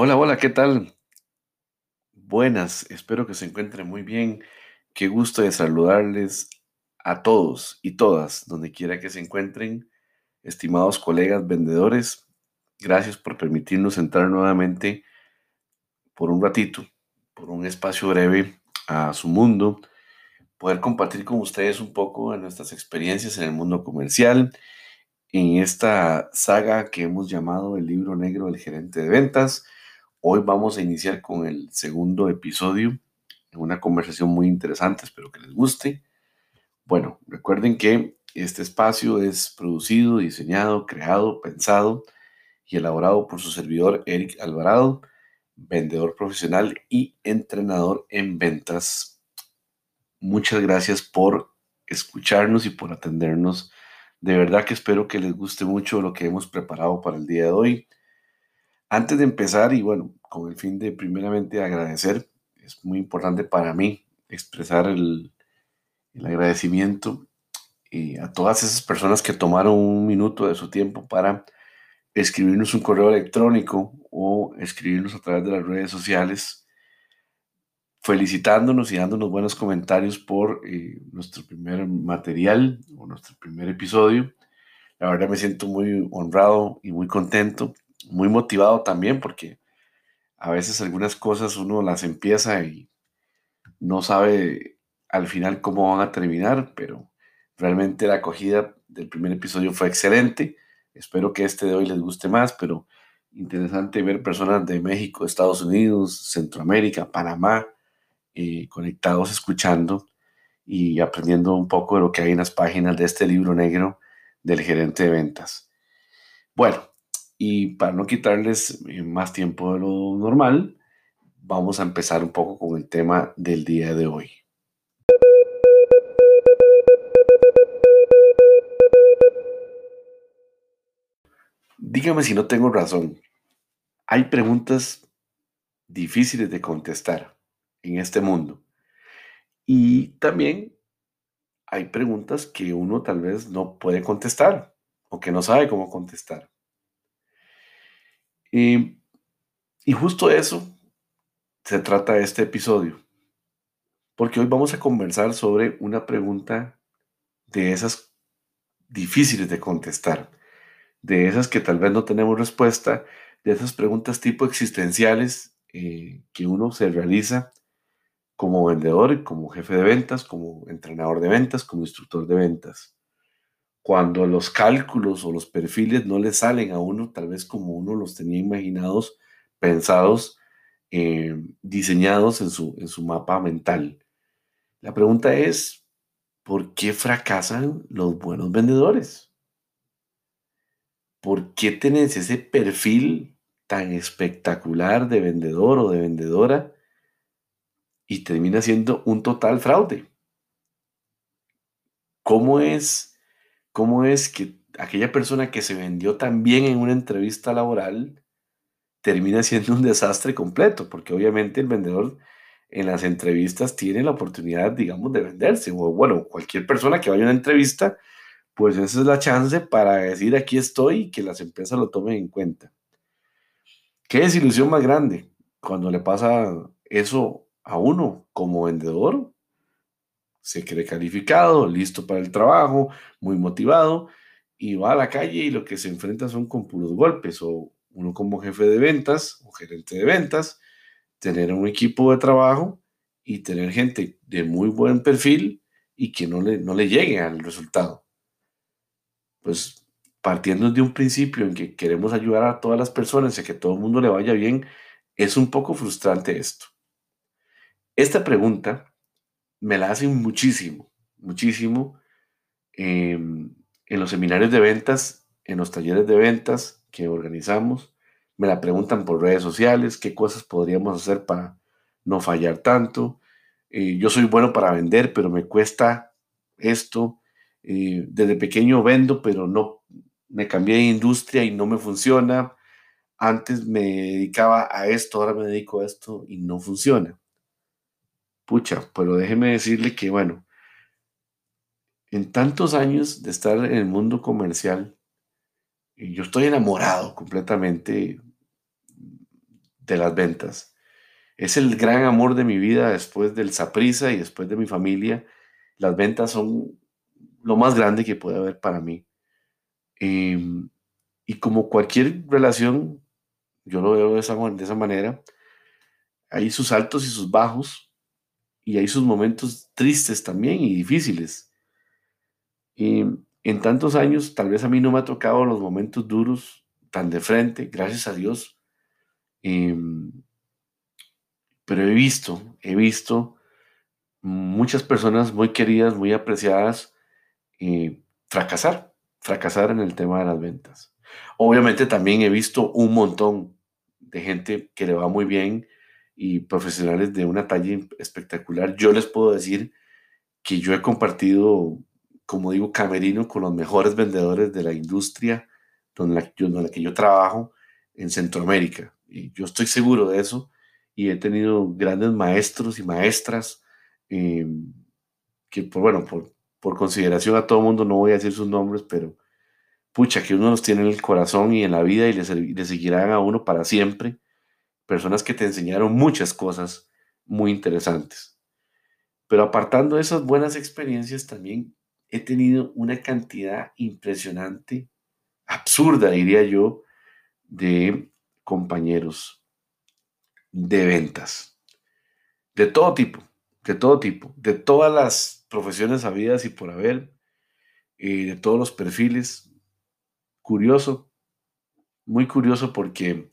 Hola, hola, ¿qué tal? Buenas, espero que se encuentren muy bien. Qué gusto de saludarles a todos y todas, donde quiera que se encuentren, estimados colegas vendedores. Gracias por permitirnos entrar nuevamente por un ratito, por un espacio breve a su mundo, poder compartir con ustedes un poco de nuestras experiencias en el mundo comercial, en esta saga que hemos llamado el libro negro del gerente de ventas Hoy vamos a iniciar con el segundo episodio, una conversación muy interesante, espero que les guste. Bueno, recuerden que este espacio es producido, diseñado, creado, pensado y elaborado por su servidor Eric Alvarado, vendedor profesional y entrenador en ventas. Muchas gracias por escucharnos y por atendernos. De verdad que espero que les guste mucho lo que hemos preparado para el día de hoy. Antes de empezar, y bueno, con el fin de primeramente agradecer, es muy importante para mí expresar el, agradecimiento eh, a todas esas personas que tomaron un minuto de su tiempo para escribirnos un correo electrónico o escribirnos a través de las redes sociales, felicitándonos y dándonos buenos comentarios por eh, nuestro primer material o nuestro primer episodio. La verdad me siento muy honrado y muy contento muy motivado también porque a veces algunas cosas uno las empieza y no sabe al final cómo van a terminar, pero realmente la acogida del primer episodio fue excelente. Espero que este de hoy les guste más, pero interesante ver personas de México, Estados Unidos, Centroamérica, Panamá, eh, conectados escuchando y aprendiendo un poco de lo que hay en las páginas de este libro negro del gerente de ventas. Bueno, y para no quitarles eh, más tiempo de lo normal, vamos a empezar un poco con el tema del día de hoy. Dígame si no tengo razón. Hay preguntas difíciles de contestar en este mundo. Y también hay preguntas que uno tal vez no puede contestar o que no sabe cómo contestar. Y, justo eso se trata este episodio, porque hoy vamos a conversar sobre una pregunta de esas difíciles de contestar, de esas que tal vez no tenemos respuesta, de esas preguntas tipo existenciales eh, que uno se realiza como vendedor, como jefe de ventas, como entrenador de ventas, como instructor de ventas cuando los cálculos o los perfiles no le salen a uno, tal vez como uno los tenía imaginados, pensados, eh, diseñados en su, en su mapa mental. La pregunta es, ¿por qué fracasan los buenos vendedores? ¿Por qué tenés ese perfil tan espectacular de vendedor o de vendedora y termina siendo un total fraude? ¿Cómo es cómo es que aquella persona que se vendió tan bien en una entrevista laboral termina siendo un desastre completo, porque obviamente el vendedor en las entrevistas tiene la oportunidad, digamos, de venderse, o bueno, cualquier persona que vaya a una entrevista, pues esa es la chance para decir aquí estoy y que las empresas lo tomen en cuenta. ¿Qué desilusión más grande cuando le pasa eso a uno como vendedor? Se cree calificado, listo para el trabajo, muy motivado, y va a la calle y lo que se enfrenta son con puros golpes, o uno como jefe de ventas o gerente de ventas, tener un equipo de trabajo y tener gente de muy buen perfil y que no le, no le llegue al resultado. Pues partiendo de un principio en que queremos ayudar a todas las personas y que todo el mundo le vaya bien, es un poco frustrante esto. Esta pregunta me la hacen muchísimo, muchísimo em, en los seminarios de ventas, en los talleres de ventas que organizamos. Me la preguntan por redes sociales, qué cosas podríamos hacer para no fallar tanto. Eh, yo soy bueno para vender, pero me cuesta esto. Eh, desde pequeño vendo, pero no me cambié de industria y no me funciona. Antes me dedicaba a esto, ahora me dedico a esto y no funciona. Pucha, pero déjeme decirle que, bueno, en tantos años de estar en el mundo comercial, yo estoy enamorado completamente de las ventas. Es el gran amor de mi vida después del Saprisa y después de mi familia. Las ventas son lo más grande que puede haber para mí. Em, y como cualquier relación, yo lo veo de de esa manera, hay sus altos y sus bajos, y hay sus momentos tristes también y difíciles. Y en tantos años, tal vez a mí no me ha tocado los momentos duros tan de frente, gracias a Dios. Em, pero he visto, he visto muchas personas muy queridas, muy apreciadas, eh, fracasar, fracasar en el tema de las ventas. Obviamente también he visto un montón de gente que le va muy bien y profesionales de una talla espectacular. Yo les puedo decir que yo he compartido, como digo, camerino con los mejores vendedores de la industria donde la, la que yo trabajo en Centroamérica. Y yo estoy seguro de eso y he tenido grandes maestros y maestras eh, que, por, bueno, por, por consideración a todo mundo no voy a decir sus nombres, pero pucha, que uno los tiene en el corazón y en la vida y le, le seguirán a uno para siempre. Personas que te enseñaron muchas cosas muy interesantes. Pero apartando esas buenas experiencias, también he tenido una cantidad impresionante, absurda, diría yo, de compañeros de ventas. De todo tipo, de todo tipo, de todas las profesiones habidas y por haber, eh, de todos los perfiles. Curioso, muy curioso porque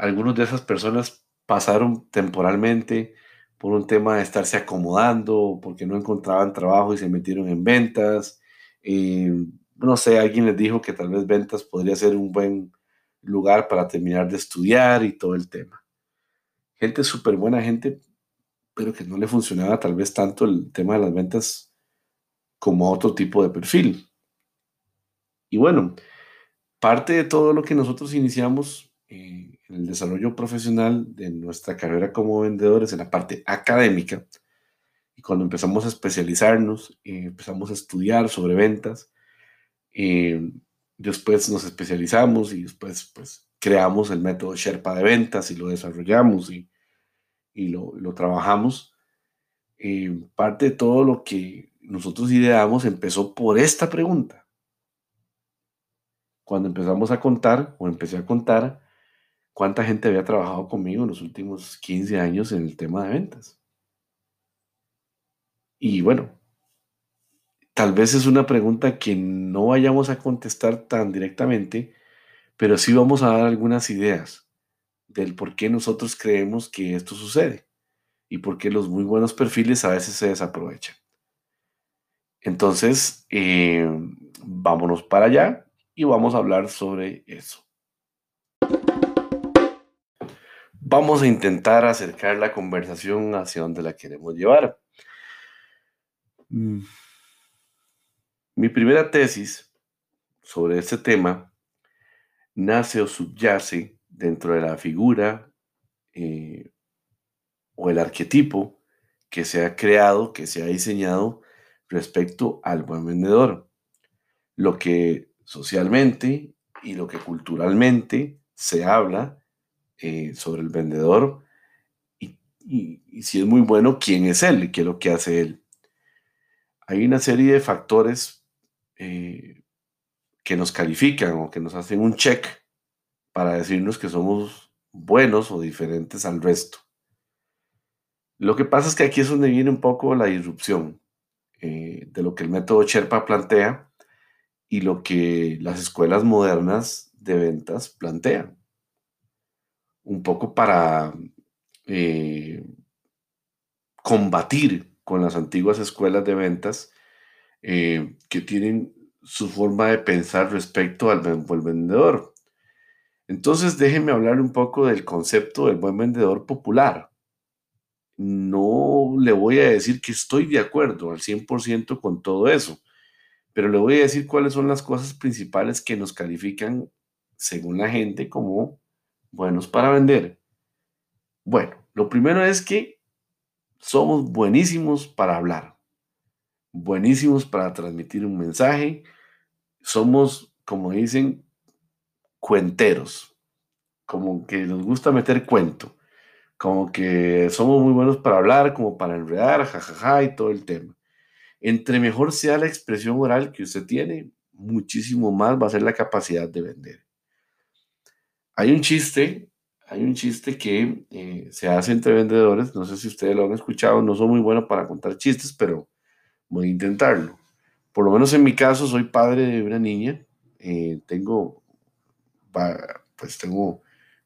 algunas de esas personas pasaron temporalmente por un tema de estarse acomodando, porque no encontraban trabajo y se metieron en ventas. Eh, no sé, alguien les dijo que tal vez ventas podría ser un buen lugar para terminar de estudiar y todo el tema. Gente súper buena, gente, pero que no le funcionaba tal vez tanto el tema de las ventas como a otro tipo de perfil. Y bueno, parte de todo lo que nosotros iniciamos eh, el desarrollo profesional de nuestra carrera como vendedores en la parte académica, y cuando empezamos a especializarnos, eh, empezamos a estudiar sobre ventas, eh, después nos especializamos y después pues creamos el método Sherpa de ventas y lo desarrollamos y, y lo, lo, trabajamos. Eh, parte de todo lo que nosotros ideamos empezó por esta pregunta. Cuando empezamos a contar, o empecé a contar, cuánta gente había trabajado conmigo en los últimos 15 años en el tema de ventas. Y bueno, Tal vez es una pregunta que no vayamos a contestar tan directamente, pero sí vamos a dar algunas ideas del por qué nosotros creemos que esto sucede y por qué los muy buenos perfiles a veces se desaprovechan. Entonces, eh, vámonos para allá y vamos a hablar sobre eso. Vamos a intentar acercar la conversación hacia donde la queremos llevar. Mm. Mi primera tesis sobre este tema nace o subyace dentro de la figura eh, o el arquetipo que se ha creado, que se ha diseñado respecto al buen vendedor. Lo que socialmente y lo que culturalmente se habla eh, sobre el vendedor y, si es muy bueno, quién es él y qué es lo que hace él. Hay una serie de factores eh, que nos califican o que nos hacen un check para decirnos que somos buenos o diferentes al resto. Lo que pasa es que aquí es donde viene un poco la disrupción eh, de lo que el método Sherpa plantea y lo que las escuelas modernas de ventas plantean. Un poco para eh, combatir con las antiguas escuelas de ventas eh, que tienen su forma de pensar respecto al buen vendedor. Entonces, déjenme hablar un poco del concepto del buen vendedor popular. No le voy a decir que estoy de acuerdo al 100% con todo eso, pero le voy a decir cuáles son las cosas principales que nos califican, según la gente, como buenos para vender. Bueno, lo primero es que somos buenísimos para hablar buenísimos para transmitir un mensaje. Somos, como dicen, cuenteros. como que nos gusta meter cuento, como que somos muy buenos para hablar, como para enredar, jajaja y todo el tema. Entre mejor sea la expresión oral que usted tiene, muchísimo más va a ser la capacidad de vender. Hay un chiste, hay un chiste que eh, se hace entre vendedores, no sé si ustedes lo han escuchado, no soy muy bueno para contar chistes, pero voy a intentarlo. Por lo menos en mi caso, soy padre de una niña, eh, tengo, pues tengo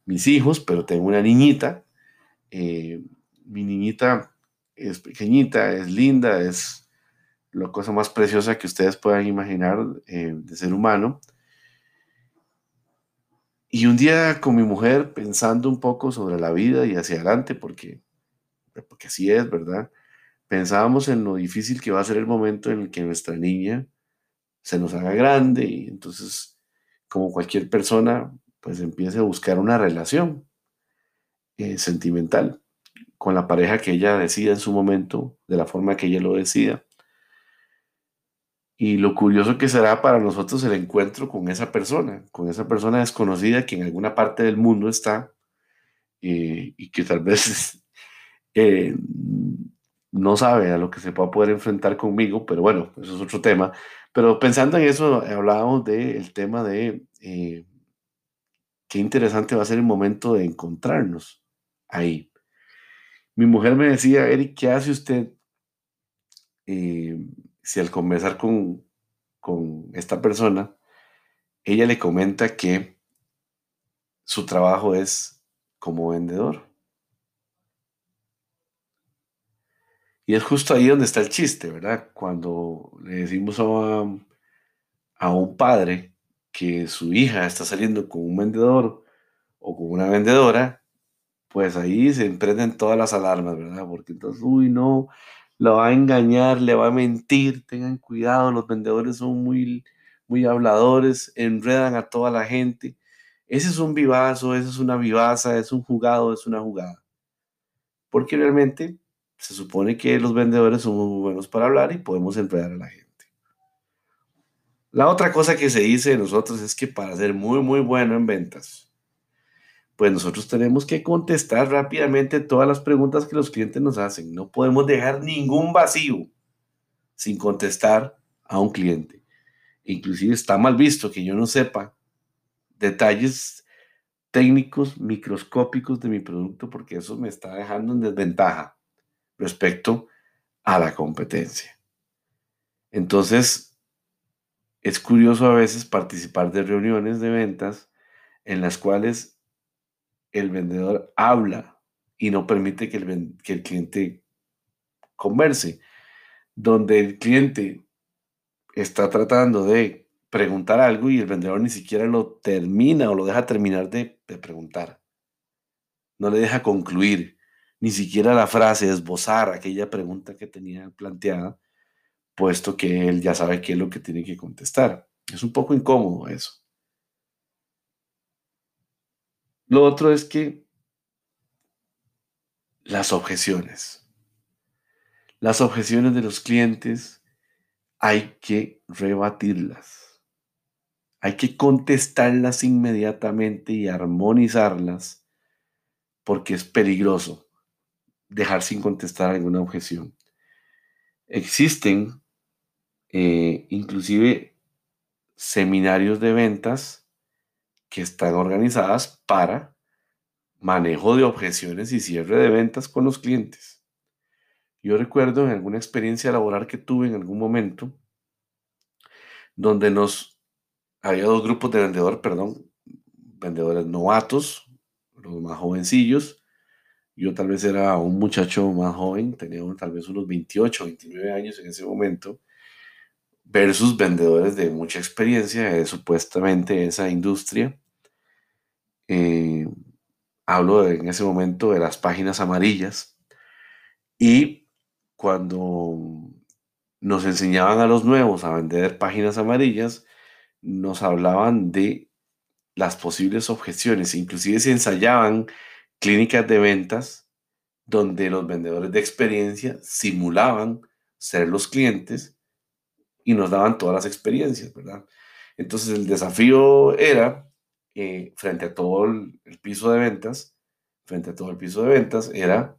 mis hijos, pero tengo una niñita. Eh, mi niñita es pequeñita, es linda, es la cosa más preciosa que ustedes puedan imaginar de ser humano. Y un día con mi mujer, pensando un poco sobre la vida y hacia adelante, porque, porque así es, ¿verdad? Pensábamos en lo difícil que va a ser el momento en el que nuestra niña se nos haga grande y entonces, como cualquier persona, pues empiece a buscar una relación eh, sentimental con la pareja que ella decida en su momento, de la forma que ella lo decida. Y lo curioso que será para nosotros el encuentro con esa persona, con esa persona desconocida que en alguna parte del mundo está eh, y que tal vez eh, no sabe a lo que se pueda poder enfrentar conmigo, pero bueno, eso es otro tema. Pero pensando en eso, hablábamos del tema de eh, qué interesante va a ser el momento de encontrarnos ahí. Mi mujer me decía, Eric, ¿qué hace usted? Si al conversar con, esta persona, ella le comenta que su trabajo es como vendedor. Y es justo ahí donde está el chiste, ¿verdad? Cuando le decimos a, a, un padre que su hija está saliendo con un vendedor o con una vendedora, pues ahí se emprenden todas las alarmas, ¿verdad? Porque entonces, uy, no, lo va a engañar, le va a mentir, tengan cuidado, los vendedores son muy, muy habladores, enredan a toda la gente. Ese es un vivazo, esa es una vivaza, es un jugado, es una jugada. Porque realmente se supone que los vendedores son muy buenos para hablar y podemos enredar a la gente. La otra cosa que se dice de nosotros es que para ser muy, muy bueno en ventas, pues nosotros tenemos que contestar rápidamente todas las preguntas que los clientes nos hacen. No podemos dejar ningún vacío sin contestar a un cliente. Inclusive está mal visto que yo no sepa detalles técnicos microscópicos de mi producto porque eso me está dejando en desventaja respecto a la competencia. Entonces, es curioso a veces participar de reuniones de ventas en las cuales el vendedor habla y no permite que el, que el cliente converse. Donde el cliente está tratando de preguntar algo y el vendedor ni siquiera lo termina o lo deja terminar de, de preguntar. No le deja concluir ni siquiera la frase, esbozar aquella pregunta que tenía planteada, puesto que él ya sabe qué es lo que tiene que contestar. Es un poco incómodo eso. Lo otro es que las objeciones. Las objeciones de los clientes hay que rebatirlas. Hay que contestarlas inmediatamente y armonizarlas porque es peligroso dejar sin contestar alguna objeción. Existen eh, inclusive seminarios de ventas que están organizadas para manejo de objeciones y cierre de ventas con los clientes. Yo recuerdo en alguna experiencia laboral que tuve en algún momento, donde nos había dos grupos de vendedores, perdón, vendedores novatos, los más jovencillos. Yo tal vez era un muchacho más joven, tenía tal vez unos 28, 29 años en ese momento, versus vendedores de mucha experiencia de supuestamente esa industria eh, hablo en ese momento de las páginas amarillas y cuando nos enseñaban a los nuevos a vender páginas amarillas, nos hablaban de las posibles objeciones, inclusive se ensayaban clínicas de ventas donde los vendedores de experiencia simulaban ser los clientes y nos daban todas las experiencias, ¿verdad? Entonces el desafío era eh, frente a todo el, piso de ventas, frente a todo el piso de ventas, era,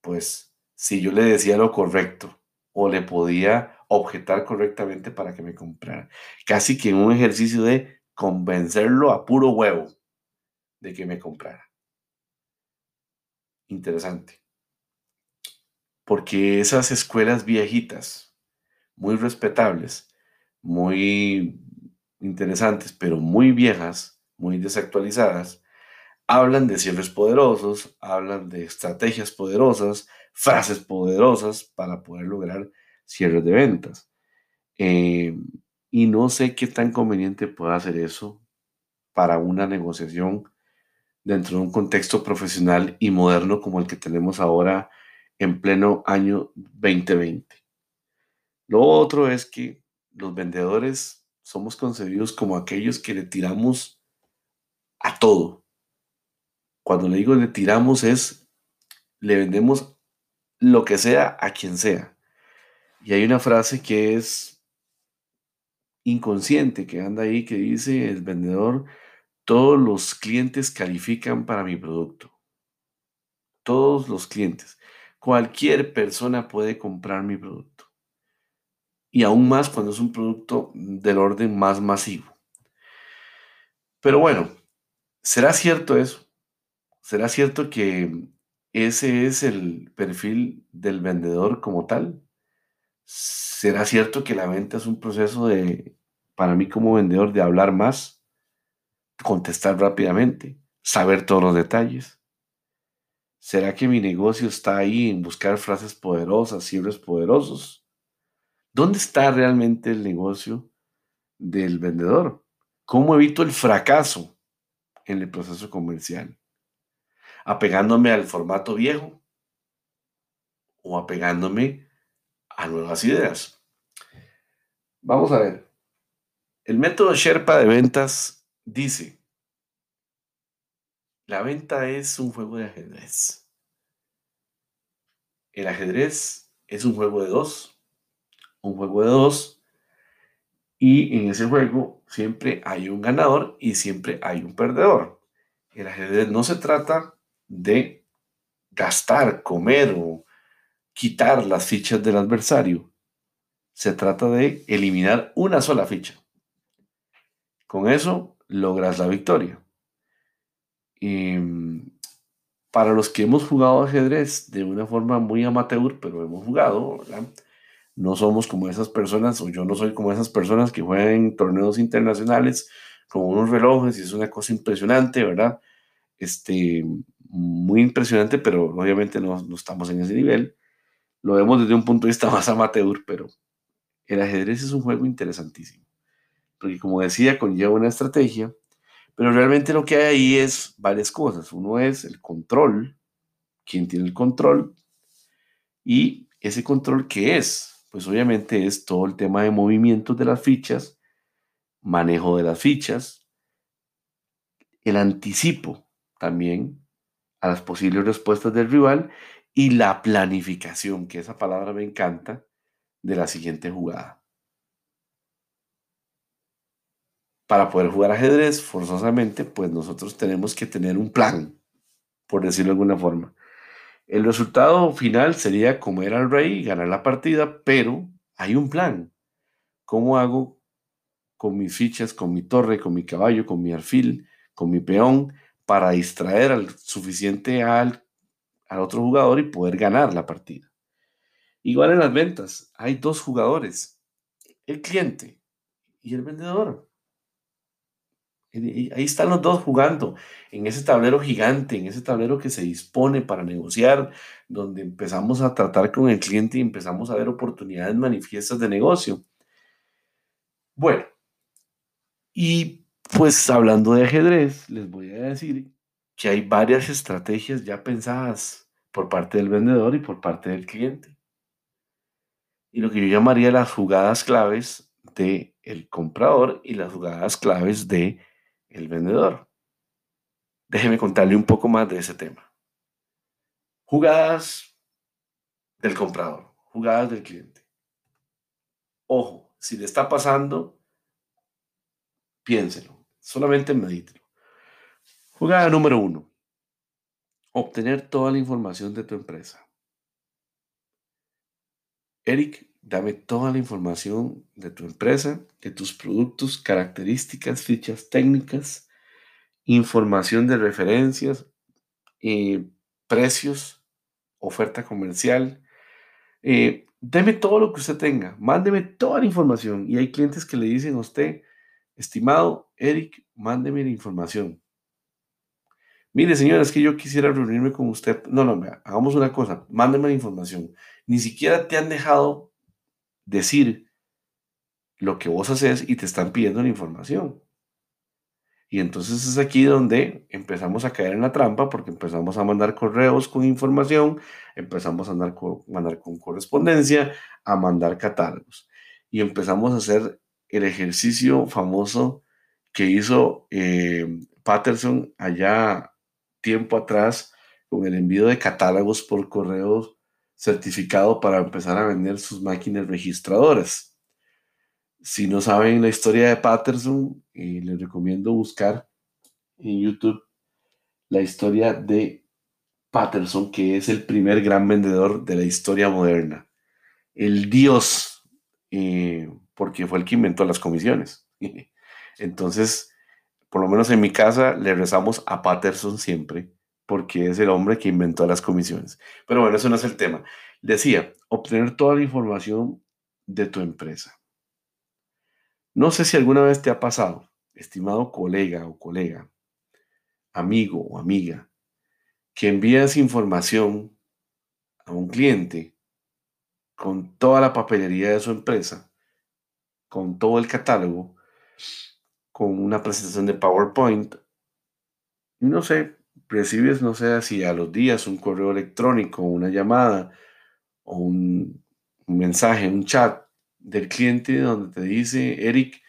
pues, si yo le decía lo correcto o le podía objetar correctamente para que me comprara. Casi que en un ejercicio de convencerlo a puro huevo de que me comprara. Interesante. Porque esas escuelas viejitas, muy respetables, muy interesantes, pero muy viejas, muy desactualizadas, hablan de cierres poderosos, hablan de estrategias poderosas, frases poderosas para poder lograr cierres de ventas. Eh, y no sé qué tan conveniente puede hacer eso para una negociación dentro de un contexto profesional y moderno como el que tenemos ahora en pleno año 2020. Lo otro es que los vendedores somos concebidos como aquellos que le tiramos a todo. Cuando le digo le tiramos es, le vendemos lo que sea a quien sea. Y hay una frase que es inconsciente, que anda ahí, que dice el vendedor, todos los clientes califican para mi producto. Todos los clientes. Cualquier persona puede comprar mi producto. Y aún más cuando es un producto del orden más masivo. Pero bueno, ¿será cierto eso? ¿Será cierto que ese es el perfil del vendedor como tal? ¿Será cierto que la venta es un proceso de, para mí como vendedor, de hablar más, contestar rápidamente, saber todos los detalles? ¿Será que mi negocio está ahí en buscar frases poderosas, cierres poderosos? ¿Dónde está realmente el negocio del vendedor? ¿Cómo evito el fracaso en el proceso comercial? ¿Apegándome al formato viejo o apegándome a nuevas ideas. Vamos a ver. El método Sherpa de ventas dice, la venta es un juego de ajedrez. El ajedrez es un juego de dos, un juego de dos, y en ese juego siempre hay un ganador y siempre hay un perdedor. El ajedrez no se trata de gastar, comer o quitar las fichas del adversario. Se trata de eliminar una sola ficha. Con eso logras la victoria. Y mm, para los que hemos jugado ajedrez de una forma muy amateur, pero hemos jugado, No somos como esas personas, o yo no soy como esas personas que juegan en torneos internacionales con unos relojes y es una cosa impresionante, ¿verdad? Este, muy impresionante, pero obviamente no, no estamos en ese nivel lo vemos desde un punto de vista más amateur, pero el ajedrez es un juego interesantísimo. Porque como decía, conlleva una estrategia, pero realmente lo que hay ahí es varias cosas. Uno es el control, quién tiene el control, y ese control qué es. Pues obviamente es todo el tema de movimientos de las fichas, manejo de las fichas, el anticipo también a las posibles respuestas del rival y la planificación, que esa palabra me encanta, de la siguiente jugada. Para poder jugar ajedrez, forzosamente, pues nosotros tenemos que tener un plan, por decirlo de alguna forma. El resultado final sería comer al rey y ganar la partida, pero hay un plan. ¿Cómo hago con mis fichas, con mi torre, con mi caballo, con mi alfil, con mi peón, para distraer al suficiente al al otro jugador y poder ganar la partida. Igual en las ventas, hay dos jugadores, el cliente y el vendedor. Ahí están los dos jugando en ese tablero gigante, en ese tablero que se dispone para negociar, donde empezamos a tratar con el cliente y empezamos a ver oportunidades manifiestas de negocio. Bueno, y pues hablando de ajedrez, les voy a decir que hay varias estrategias ya pensadas por parte del vendedor y por parte del cliente. Y lo que yo llamaría las jugadas claves del el comprador y las jugadas claves de el vendedor. Déjeme contarle un poco más de ese tema. Jugadas del comprador, jugadas del cliente. Ojo, si le está pasando, piénselo, solamente medítelo. Jugada número uno. Obtener toda la información de tu empresa. Eric, dame toda la información de tu empresa, de tus productos, características, fichas técnicas, información de referencias, eh, precios, oferta comercial. Eh, deme todo lo que usted tenga, mándeme toda la información. Y hay clientes que le dicen a usted, estimado Eric, mándeme la información. Mire, señora, es que yo quisiera reunirme con usted. No, no, hagamos una cosa, mándeme la información. Ni siquiera te han dejado decir lo que vos haces y te están pidiendo la información. Y entonces es aquí donde empezamos a caer en la trampa porque empezamos a mandar correos con información, empezamos a mandar, mandar con correspondencia, a mandar catálogos. Y empezamos a hacer el ejercicio famoso que hizo eh, Patterson allá tiempo atrás con el envío de catálogos por correo certificado para empezar a vender sus máquinas registradoras. Si no saben la historia de Patterson, eh, les recomiendo buscar en YouTube la historia de Patterson, que es el primer gran vendedor de la historia moderna. El dios, eh, porque fue el que inventó las comisiones. Entonces, por lo menos en mi casa, le rezamos a Patterson siempre, porque es el hombre que inventó las comisiones. Pero bueno, eso no es el tema. Decía, obtener toda la información de tu empresa. No sé si alguna vez te ha pasado, estimado colega o colega, amigo o amiga, que envías información a un cliente con toda la papelería de su empresa, con todo el catálogo, con una presentación de PowerPoint. Y no sé, recibes, no sé si a los días un correo electrónico, una llamada o un, mensaje, un chat del cliente donde te dice, Eric,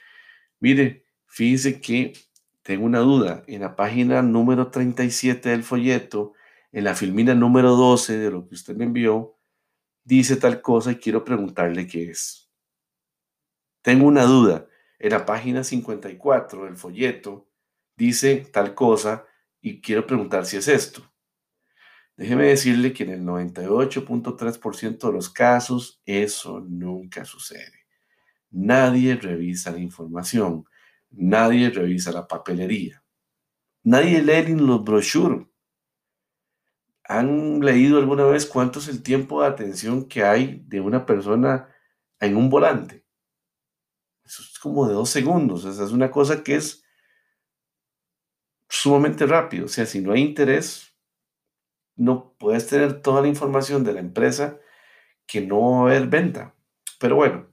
mire, fíjese que tengo una duda. En la página número 37 del folleto, en la filmina número 12 de lo que usted me envió, dice tal cosa y quiero preguntarle qué es. Tengo una duda en la página 54 del folleto dice tal cosa y quiero preguntar si es esto. Déjeme decirle que en el 98.3% de los casos eso nunca sucede. Nadie revisa la información, nadie revisa la papelería, nadie lee los brochures. ¿Han leído alguna vez cuánto es el tiempo de atención que hay de una persona en un volante? Eso es como de dos segundos. Esa es una cosa que es sumamente rápido. O sea, si no hay interés, no puedes tener toda la información de la empresa que no va a haber venta. Pero bueno,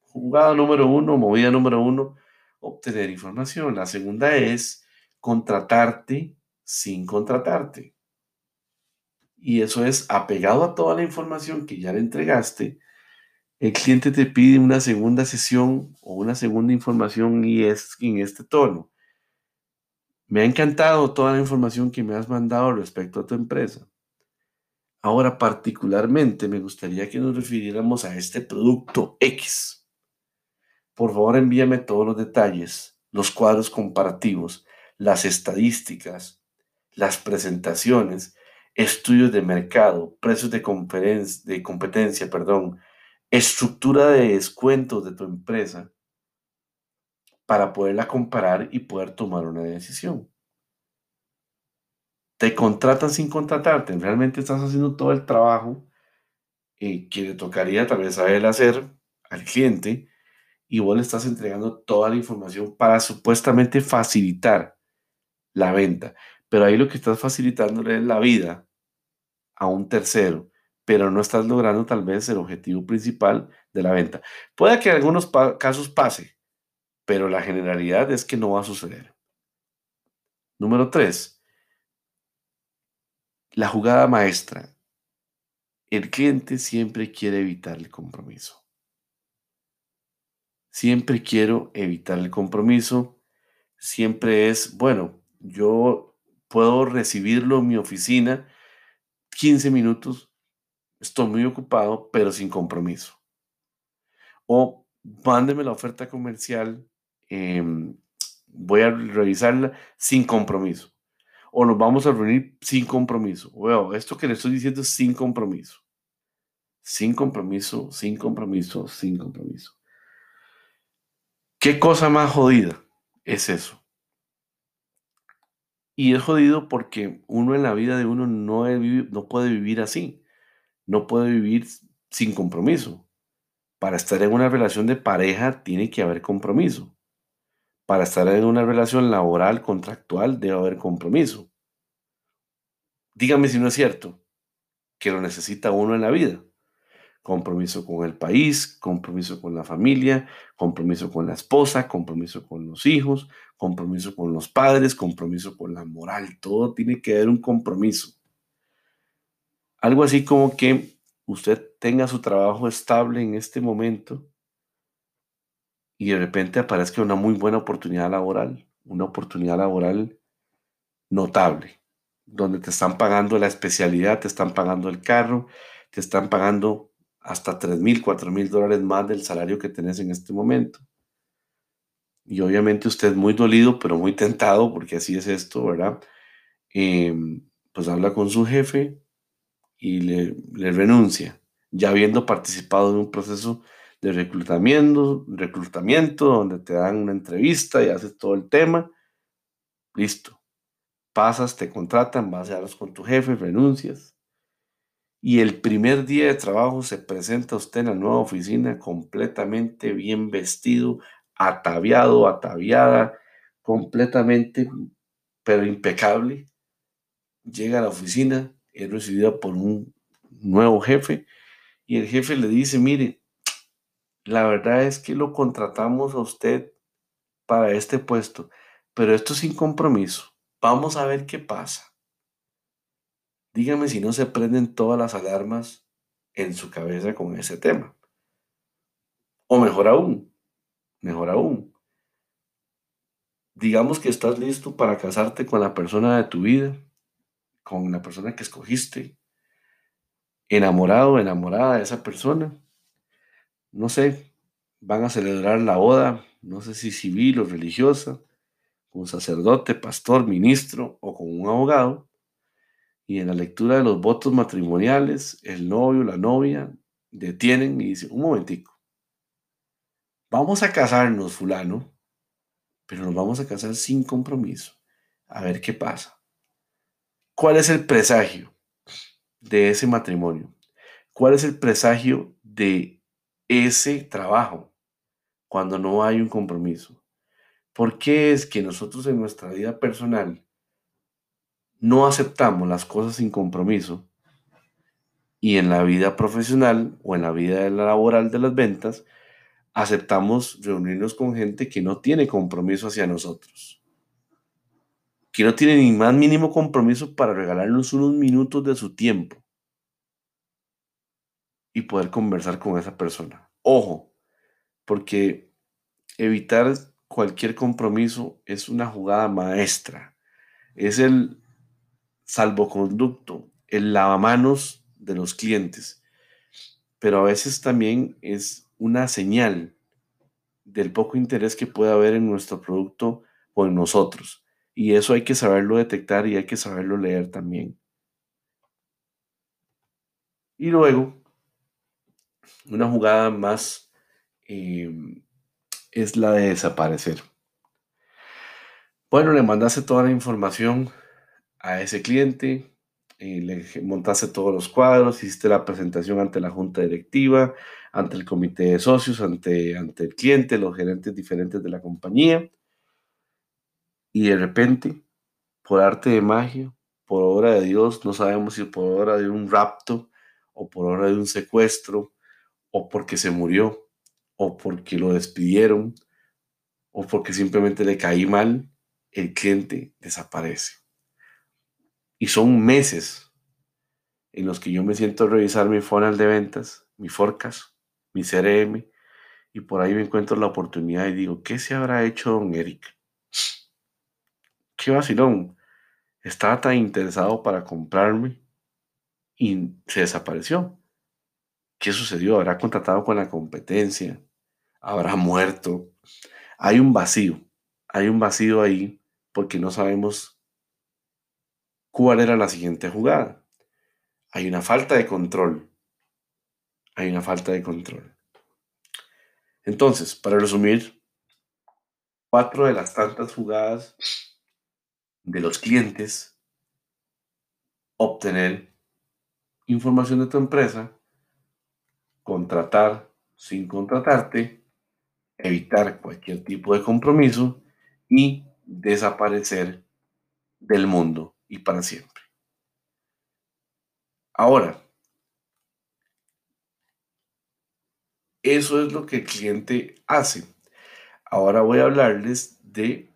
jugada número uno, movida número uno, obtener información. La segunda es contratarte sin contratarte. Y eso es apegado a toda la información que ya le entregaste, el cliente te pide una segunda sesión o una segunda información y es en este tono. Me ha encantado toda la información que me has mandado respecto a tu empresa. Ahora particularmente me gustaría que nos refiriéramos a este producto X. Por favor envíame todos los detalles, los cuadros comparativos, las estadísticas, las presentaciones, estudios de mercado, precios de, de competencia, perdón, estructura de descuentos de tu empresa para poderla comparar y poder tomar una decisión. Te contratan sin contratarte, realmente estás haciendo todo el trabajo eh, que le tocaría tal vez a él hacer al cliente y vos le estás entregando toda la información para supuestamente facilitar la venta. Pero ahí lo que estás facilitándole es la vida a un tercero pero no estás logrando tal vez el objetivo principal de la venta. Puede que en algunos casos pase, pero la generalidad es que no va a suceder. Número tres, la jugada maestra. El cliente siempre quiere evitar el compromiso. Siempre quiero evitar el compromiso. Siempre es, bueno, yo puedo recibirlo en mi oficina 15 minutos estoy muy ocupado, pero sin compromiso. O mándeme la oferta comercial, em, voy a revisarla sin compromiso. o nos vamos a reunir sin compromiso. Bueno, esto que le estoy diciendo es sin compromiso. Sin compromiso, sin compromiso, sin compromiso. ¿Qué cosa más jodida es eso? Y es jodido porque uno en la vida de uno no, no puede vivir así. No puede vivir sin compromiso. Para estar en una relación de pareja tiene que haber compromiso. Para estar en una relación laboral, contractual, debe haber compromiso. Dígame si no es cierto que lo necesita uno en la vida. Compromiso con el país, compromiso con la familia, compromiso con la esposa, compromiso con los hijos, compromiso con los padres, compromiso con la moral. Todo tiene que haber un compromiso. Algo así como que usted tenga su trabajo estable en este momento y de repente aparezca una muy buena oportunidad laboral, una oportunidad laboral notable, donde te están pagando la especialidad, te están pagando el carro, te están pagando hasta 3 mil, 4 mil dólares más del salario que tenés en este momento. Y obviamente usted muy dolido, pero muy tentado, porque así es esto, ¿verdad? Em, pues habla con su jefe y le, le renuncia, ya habiendo participado en un proceso de reclutamiento, reclutamiento donde te dan una entrevista y haces todo el tema. Listo. Pasas, te contratan, vas a hablar con tu jefe, renuncias. Y el primer día de trabajo se presenta usted en la nueva oficina completamente bien vestido, ataviado, ataviada, completamente, pero impecable. Llega a la oficina, es recibida por un nuevo jefe y el jefe le dice, mire, la verdad es que lo contratamos a usted para este puesto, pero esto sin compromiso. Vamos a ver qué pasa. Dígame si no se prenden todas las alarmas en su cabeza con ese tema. O mejor aún, mejor aún. Digamos que estás listo para casarte con la persona de tu vida, con la persona que escogiste, enamorado enamorada de esa persona. No sé, van a celebrar la boda, no sé si civil o religiosa, con sacerdote, pastor, ministro o con un abogado. Y en la lectura de los votos matrimoniales, el novio, la novia, detienen y dicen, un momentico, vamos a casarnos, fulano, pero nos vamos a casar sin compromiso. A ver qué pasa. ¿Cuál es el presagio de ese matrimonio? ¿Cuál es el presagio de ese trabajo cuando no hay un compromiso? ¿Por qué es que nosotros en nuestra vida personal no aceptamos las cosas sin compromiso y en la vida profesional o en la vida laboral de las ventas aceptamos reunirnos con gente que no tiene compromiso hacia nosotros? Que no tiene ni más mínimo compromiso para regalarnos unos minutos de su tiempo y poder conversar con esa persona. Ojo, porque evitar cualquier compromiso es una jugada maestra. Es el salvoconducto, el lavamanos de los clientes. Pero a veces también es una señal del poco interés que puede haber en nuestro producto o en nosotros. Y eso hay que saberlo detectar y hay que saberlo leer también. Y luego, una jugada más em, es la de desaparecer. Bueno, le mandaste toda la información a ese cliente, eh, le montaste todos los cuadros, hiciste la presentación ante la junta directiva, ante el comité de socios, ante, ante el cliente, los gerentes diferentes de la compañía. Y de repente, por arte de magia, por obra de Dios, no sabemos si por obra de un rapto o por obra de un secuestro o porque se murió, o porque lo despidieron, o porque simplemente le caí mal, el cliente desaparece. Y son meses en los que yo me siento a revisar mi funnel de ventas, mi forecast, mi CRM, y por ahí me encuentro la oportunidad y digo, ¿qué se habrá hecho don Eric? Qué vacilón. Estaba tan interesado para comprarme y se desapareció. ¿Qué sucedió? ¿Habrá contratado con la competencia? ¿Habrá muerto? Hay un vacío, hay un vacío ahí porque no sabemos ¿Cuál era la siguiente jugada? Hay una falta de control. Hay una falta de control. Entonces, para resumir, cuatro de las tantas jugadas de los clientes, obtener información de tu empresa, contratar sin contratarte, evitar cualquier tipo de compromiso y desaparecer del mundo y para siempre. Ahora, eso es lo que el cliente hace. Ahora voy a hablarles de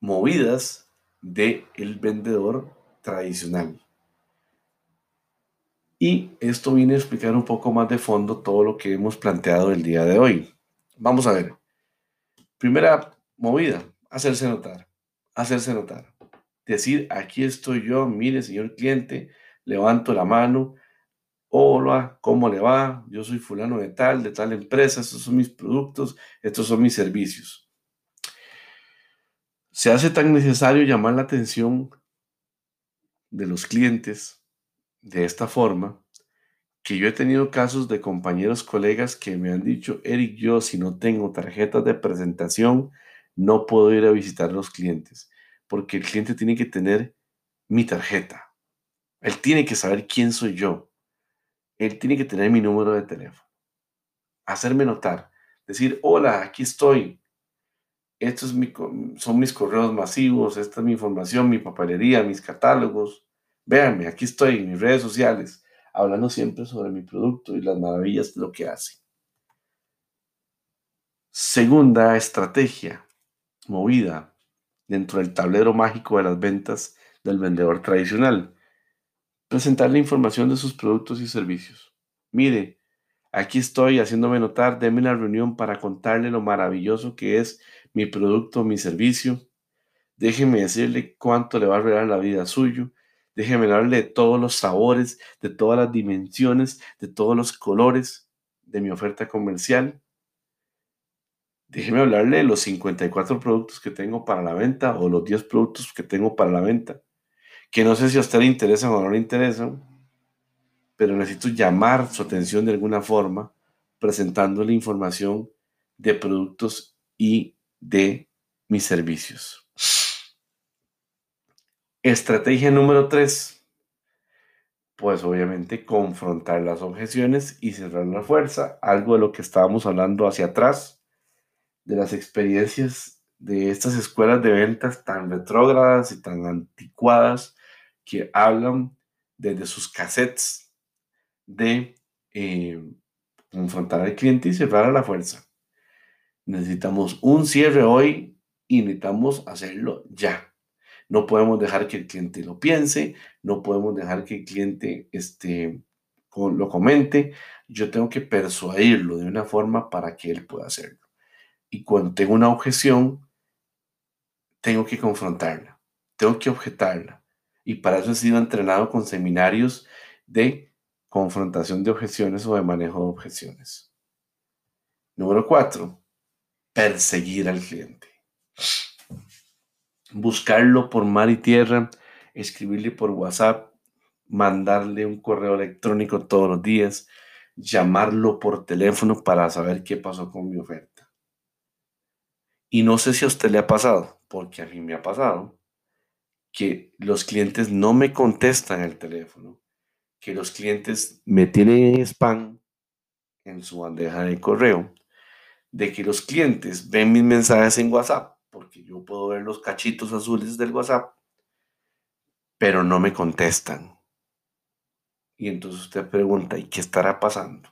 movidas del el vendedor tradicional. Y esto viene a explicar un poco más de fondo todo lo que hemos planteado el día de hoy. Vamos a ver. Primera movida, hacerse notar. Hacerse notar. Decir, aquí estoy yo, mire, señor cliente, levanto la mano. Hola, ¿cómo le va? Yo soy fulano de tal, de tal empresa, estos son mis productos, estos son mis servicios. Se hace tan necesario llamar la atención de los clientes de esta forma que yo he tenido casos de compañeros, colegas que me han dicho, Eric, yo si no tengo tarjetas de presentación, no puedo ir a visitar a los clientes, porque el cliente tiene que tener mi tarjeta. Él tiene que saber quién soy yo. Él tiene que tener mi número de teléfono. Hacerme notar. Decir, hola, aquí estoy. Estos son mis correos masivos, esta es mi información, mi papelería, mis catálogos. Véanme, aquí estoy en mis redes sociales, hablando siempre sobre mi producto y las maravillas de lo que hace. Segunda estrategia, movida dentro del tablero mágico de las ventas del vendedor tradicional. Presentar la información de sus productos y servicios. Mire, aquí estoy haciéndome notar, déme una reunión para contarle lo maravilloso que es mi producto, mi servicio. Déjeme decirle cuánto le va a arreglar la vida suyo. Déjeme hablarle de todos los sabores, de todas las dimensiones, de todos los colores de mi oferta comercial. Déjeme hablarle de los 54 productos que tengo para la venta o los 10 productos que tengo para la venta. Que no sé si a usted le interesan o no le interesan, pero necesito llamar su atención de alguna forma presentándole información de productos y de mis servicios. Estrategia número tres, pues obviamente confrontar las objeciones y cerrar la fuerza, algo de lo que estábamos hablando hacia atrás, de las experiencias de estas escuelas de ventas tan retrógradas y tan anticuadas que hablan desde sus cassettes de eh, confrontar al cliente y cerrar a la fuerza. Necesitamos un cierre hoy y necesitamos hacerlo ya. No podemos dejar que el cliente lo piense, no podemos dejar que el cliente este, lo comente. Yo tengo que persuadirlo de una forma para que él pueda hacerlo. Y cuando tengo una objeción, tengo que confrontarla, tengo que objetarla. Y para eso he sido entrenado con seminarios de confrontación de objeciones o de manejo de objeciones. Número cuatro, perseguir al cliente buscarlo por mar y tierra, escribirle por WhatsApp, mandarle un correo electrónico todos los días, llamarlo por teléfono para saber qué pasó con mi oferta. Y no sé si a usted le ha pasado, porque a mí me ha pasado, que los clientes no me contestan el teléfono, que los clientes me tienen spam en su bandeja de correo, de que los clientes ven mis mensajes en WhatsApp porque yo puedo ver los cachitos azules del WhatsApp, pero no me contestan. Y entonces usted pregunta, ¿y qué estará pasando?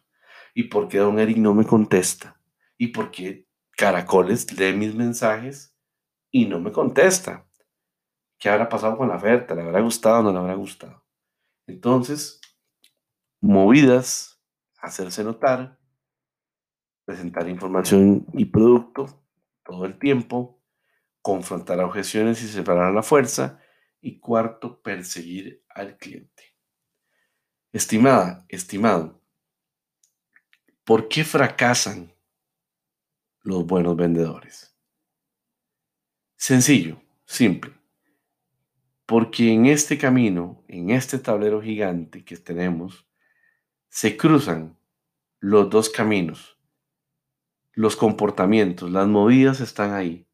¿Y por qué don Eric no me contesta? ¿Y por qué Caracoles lee mis mensajes y no me contesta? ¿Qué habrá pasado con la oferta? ¿Le habrá gustado o no le habrá gustado? Entonces, movidas, hacerse notar, presentar información y producto todo el tiempo, confrontar objeciones y separar la fuerza. Y cuarto, perseguir al cliente. Estimada, estimado, ¿por qué fracasan los buenos vendedores? Sencillo, simple. Porque en este camino, en este tablero gigante que tenemos, se cruzan los dos caminos, los comportamientos, las movidas están ahí.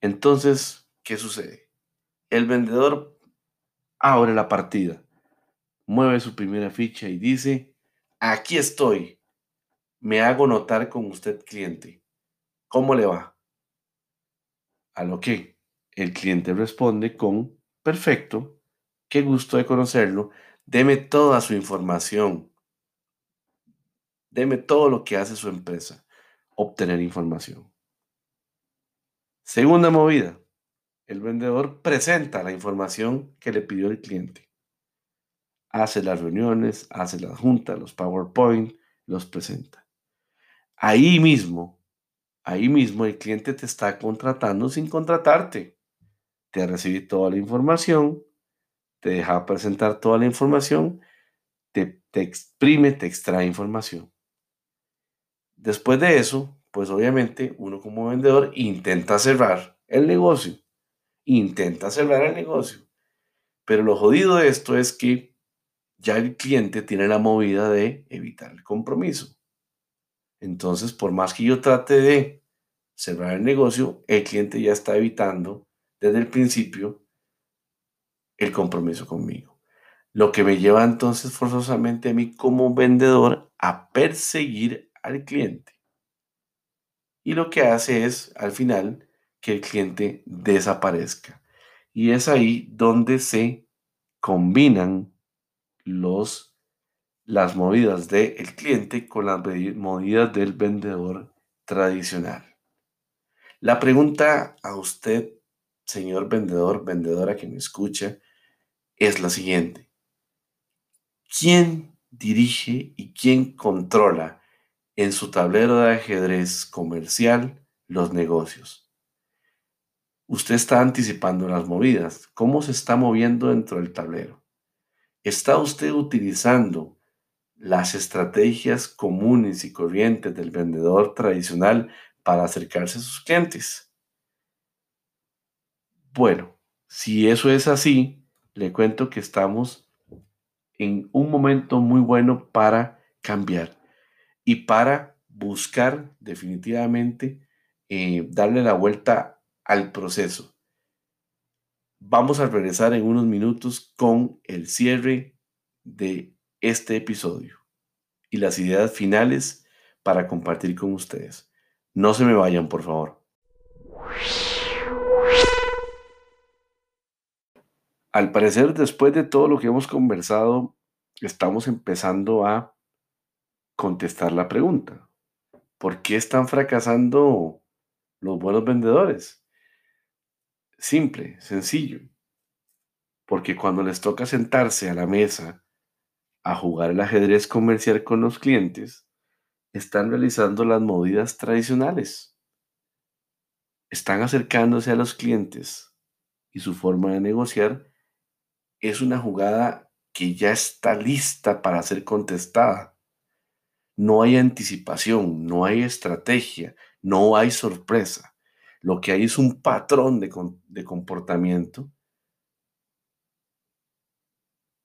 Entonces, ¿qué sucede? El vendedor abre la partida, mueve su primera ficha y dice, aquí estoy, me hago notar con usted cliente. ¿Cómo le va? A lo que el cliente responde con, perfecto, qué gusto de conocerlo, deme toda su información, deme todo lo que hace su empresa, obtener información. Segunda movida, el vendedor presenta la información que le pidió el cliente. Hace las reuniones, hace las juntas, los PowerPoint, los presenta. Ahí mismo, ahí mismo el cliente te está contratando sin contratarte. Te recibe toda la información, te deja presentar toda la información, te, te exprime, te extrae información. Después de eso, pues obviamente uno como vendedor intenta cerrar el negocio intenta cerrar el negocio. Pero lo jodido de esto es que ya el cliente tiene la movida de evitar el compromiso. Entonces, por más que yo trate de cerrar el negocio, el cliente ya está evitando desde el principio el compromiso conmigo. Lo que me lleva entonces forzosamente a mí como vendedor a perseguir al cliente. Y lo que hace es, al final, que el cliente desaparezca. Y es ahí donde se combinan los, las movidas del cliente con las movidas del vendedor tradicional. La pregunta a usted, señor vendedor, vendedora que me escucha, es la siguiente. ¿Quién dirige y quién controla en su tablero de ajedrez comercial los negocios? Usted está anticipando las movidas. ¿Cómo se está moviendo dentro del tablero? ¿Está usted utilizando las estrategias comunes y corrientes del vendedor tradicional para acercarse a sus clientes? Bueno, si eso es así, le cuento que estamos en un momento muy bueno para cambiar y para buscar definitivamente eh, darle la vuelta al proceso. Vamos a regresar en unos minutos con el cierre de este episodio y las ideas finales para compartir con ustedes. No se me vayan, por favor. Al parecer, después de todo lo que hemos conversado, estamos empezando a contestar la pregunta. ¿Por qué están fracasando los buenos vendedores? Simple, sencillo. Porque cuando les toca sentarse a la mesa a jugar el ajedrez comercial con los clientes, están realizando las movidas tradicionales. Están acercándose a los clientes y su forma de negociar es una jugada que ya está lista para ser contestada. No hay anticipación, no hay estrategia, no hay sorpresa. Lo que hay es un patrón de, comportamiento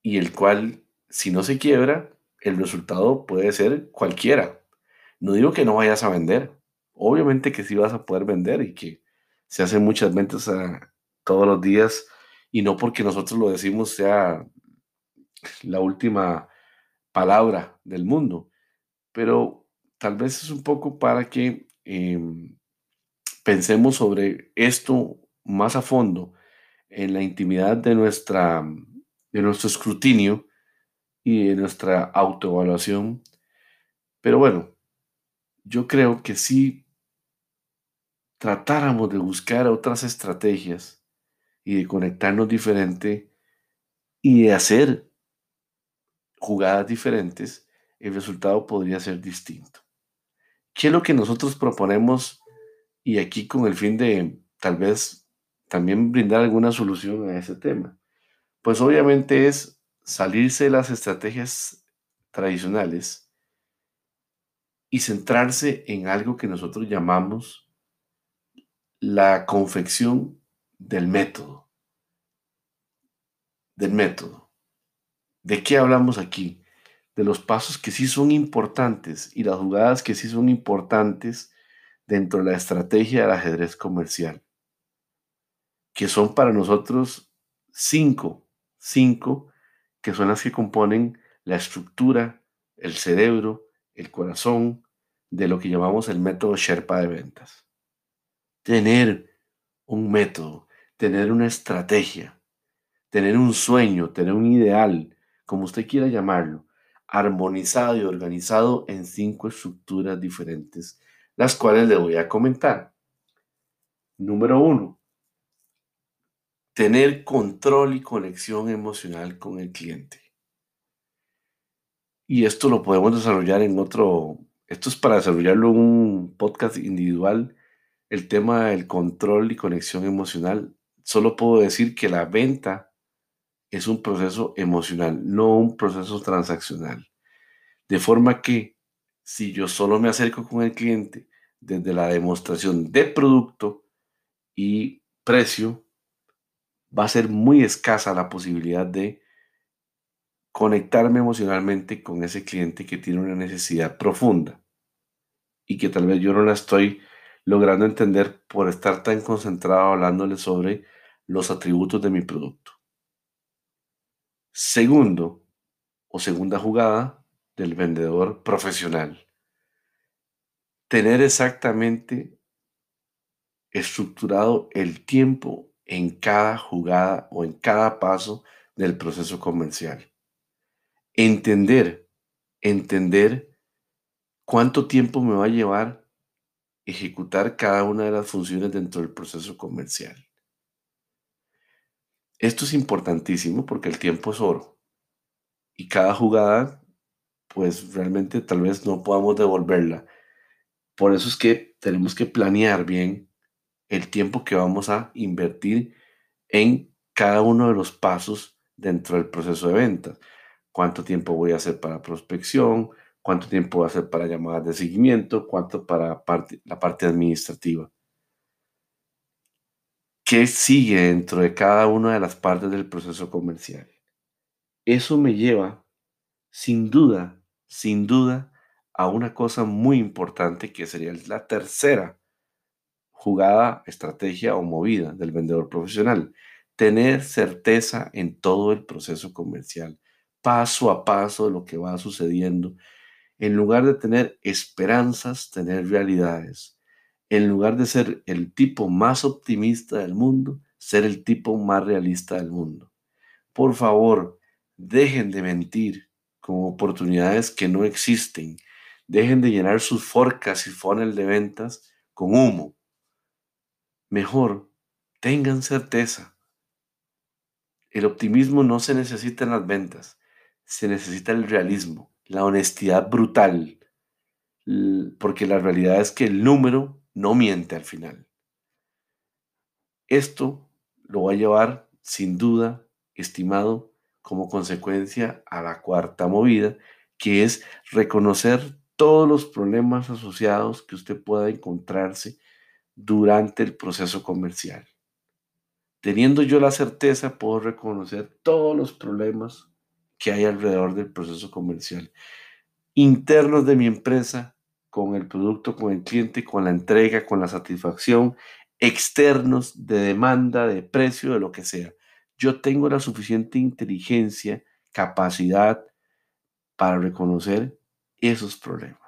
y el cual, si no se quiebra, el resultado puede ser cualquiera. No digo que no vayas a vender, obviamente que sí vas a poder vender y que se hacen muchas ventas todos los días y no porque nosotros lo decimos sea la última palabra del mundo, pero tal vez es un poco para que em, pensemos sobre esto más a fondo en la intimidad de, nuestra, de nuestro escrutinio y de nuestra autoevaluación. Pero bueno, yo creo que si tratáramos de buscar otras estrategias y de conectarnos diferente y de hacer jugadas diferentes, el resultado podría ser distinto. ¿Qué es lo que nosotros proponemos y aquí con el fin de tal vez también brindar alguna solución a ese tema. Pues obviamente es salirse de las estrategias tradicionales y centrarse en algo que nosotros llamamos la confección del método. del método. ¿De qué hablamos aquí? De los pasos que sí son importantes y las jugadas que sí son importantes dentro de la estrategia del ajedrez comercial, que son para nosotros cinco, cinco, que son las que componen la estructura, el cerebro, el corazón de lo que llamamos el método Sherpa de ventas. Tener un método, tener una estrategia, tener un sueño, tener un ideal, como usted quiera llamarlo, armonizado y organizado en cinco estructuras diferentes las cuales le voy a comentar. Número uno, tener control y conexión emocional con el cliente. Y esto lo podemos desarrollar en otro, esto es para desarrollarlo en un podcast individual, el tema del control y conexión emocional. Solo puedo decir que la venta es un proceso emocional, no un proceso transaccional. De forma que si yo solo me acerco con el cliente desde la demostración de producto y precio, va a ser muy escasa la posibilidad de conectarme emocionalmente con ese cliente que tiene una necesidad profunda y que tal vez yo no la estoy logrando entender por estar tan concentrado hablándole sobre los atributos de mi producto. Segundo o segunda jugada del vendedor profesional tener exactamente estructurado el tiempo en cada jugada o en cada paso del proceso comercial. Entender, entender cuánto tiempo me va a llevar ejecutar cada una de las funciones dentro del proceso comercial. Esto es importantísimo porque el tiempo es oro y cada jugada, pues realmente tal vez no podamos devolverla por eso es que tenemos que planear bien el tiempo que vamos a invertir en cada uno de los pasos dentro del proceso de venta. Cuánto tiempo voy a hacer para prospección, cuánto tiempo voy a hacer para llamadas de seguimiento, cuánto para la parte administrativa. ¿Qué sigue dentro de cada una de las partes del proceso comercial? Eso me lleva, sin duda, sin duda, a una cosa muy importante que sería la tercera jugada, estrategia o movida del vendedor profesional. Tener certeza en todo el proceso comercial, paso a paso de lo que va sucediendo. En lugar de tener esperanzas, tener realidades. En lugar de ser el tipo más optimista del mundo, ser el tipo más realista del mundo. Por favor, dejen de mentir con oportunidades que no existen Dejen de llenar sus forcas y funnel de ventas con humo. Mejor, tengan certeza. El optimismo no se necesita en las ventas, se necesita el realismo, la honestidad brutal, porque la realidad es que el número no miente al final. Esto lo va a llevar, sin duda, estimado, como consecuencia a la cuarta movida, que es reconocer todos los problemas asociados que usted pueda encontrarse durante el proceso comercial. Teniendo yo la certeza, puedo reconocer todos los problemas que hay alrededor del proceso comercial, internos de mi empresa, con el producto, con el cliente, con la entrega, con la satisfacción, externos de demanda, de precio, de lo que sea. Yo tengo la suficiente inteligencia, capacidad para reconocer esos problemas.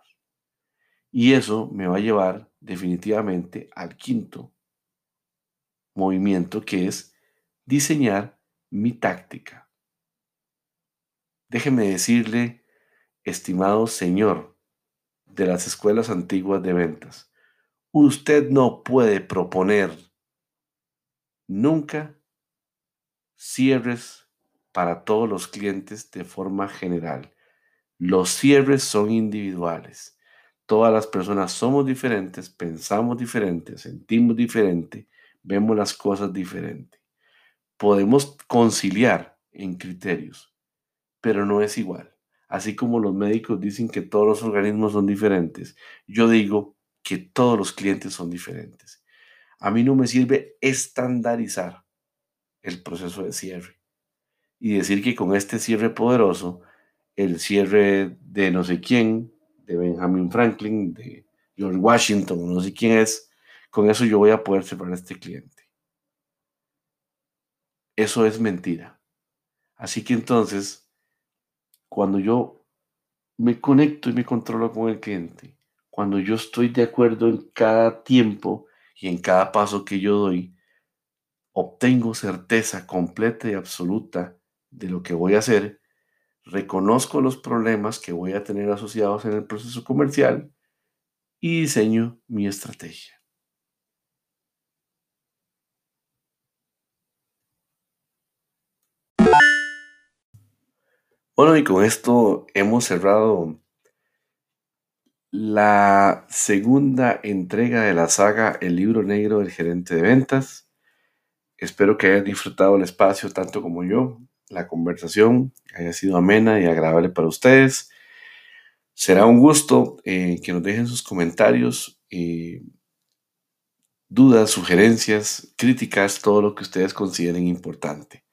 Y eso me va a llevar definitivamente al quinto movimiento que es diseñar mi táctica. Déjeme decirle, estimado señor de las escuelas antiguas de ventas, usted no puede proponer nunca cierres para todos los clientes de forma general. Los cierres son individuales. Todas las personas somos diferentes, pensamos diferente, sentimos diferente, vemos las cosas diferente. Podemos conciliar en criterios, pero no es igual. Así como los médicos dicen que todos los organismos son diferentes, yo digo que todos los clientes son diferentes. A mí no me sirve estandarizar el proceso de cierre. y decir que con este cierre poderoso, el cierre de no sé quién, de Benjamin Franklin, de George Washington, no sé quién es, con eso yo voy a poder cerrar a este cliente. Eso es mentira. Así que entonces, cuando yo me conecto y me controlo con el cliente, cuando yo estoy de acuerdo en cada tiempo y en cada paso que yo doy, obtengo certeza completa y absoluta de lo que voy a hacer, reconozco los problemas que voy a tener asociados en el proceso comercial y diseño mi estrategia. Bueno, y con esto hemos cerrado la segunda entrega de la saga El libro negro del gerente de ventas. Espero que hayan disfrutado el espacio tanto como yo, la conversación haya sido amena y agradable para ustedes. Será un gusto eh, que nos dejen sus comentarios, eh, dudas, sugerencias, críticas, todo lo que ustedes consideren importante.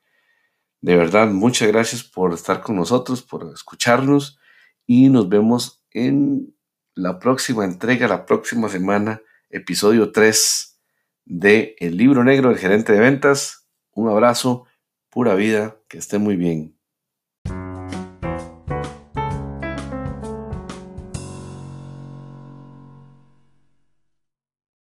De verdad, muchas gracias por estar con nosotros, por escucharnos y nos vemos en la próxima entrega, la próxima semana, episodio 3 de El libro negro del gerente de ventas. Un abrazo, pura vida, que esté muy bien.